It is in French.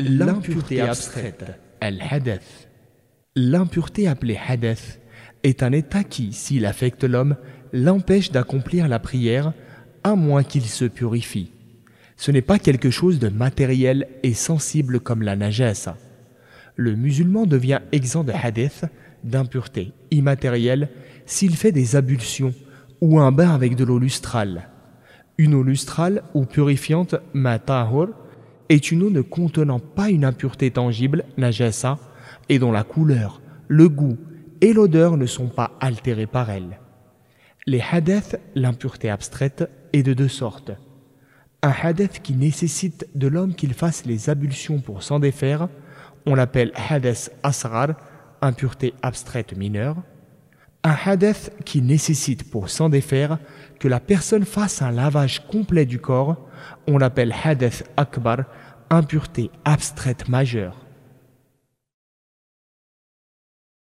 L'impureté abstraite, al-hadath. L'impureté appelée hadath est un état qui, s'il affecte l'homme, l'empêche d'accomplir la prière à moins qu'il se purifie. Ce n'est pas quelque chose de matériel et sensible comme la najasa. Le musulman devient exempt de hadith, d'impureté immatérielle, s'il fait des ablutions ou un bain avec de l'eau lustrale. Une eau lustrale ou purifiante, matahur, est une eau ne contenant pas une impureté tangible, najasa, et dont la couleur, le goût et l'odeur ne sont pas altérés par elle. Les hadiths, l'impureté abstraite, est de deux sortes. Un hadith qui nécessite de l'homme qu'il fasse les ablutions pour s'en défaire, on l'appelle hadith asrar, impureté abstraite mineure. Un hadith qui nécessite pour s'en défaire que la personne fasse un lavage complet du corps, on l'appelle hadith akbar, impureté abstraite majeure.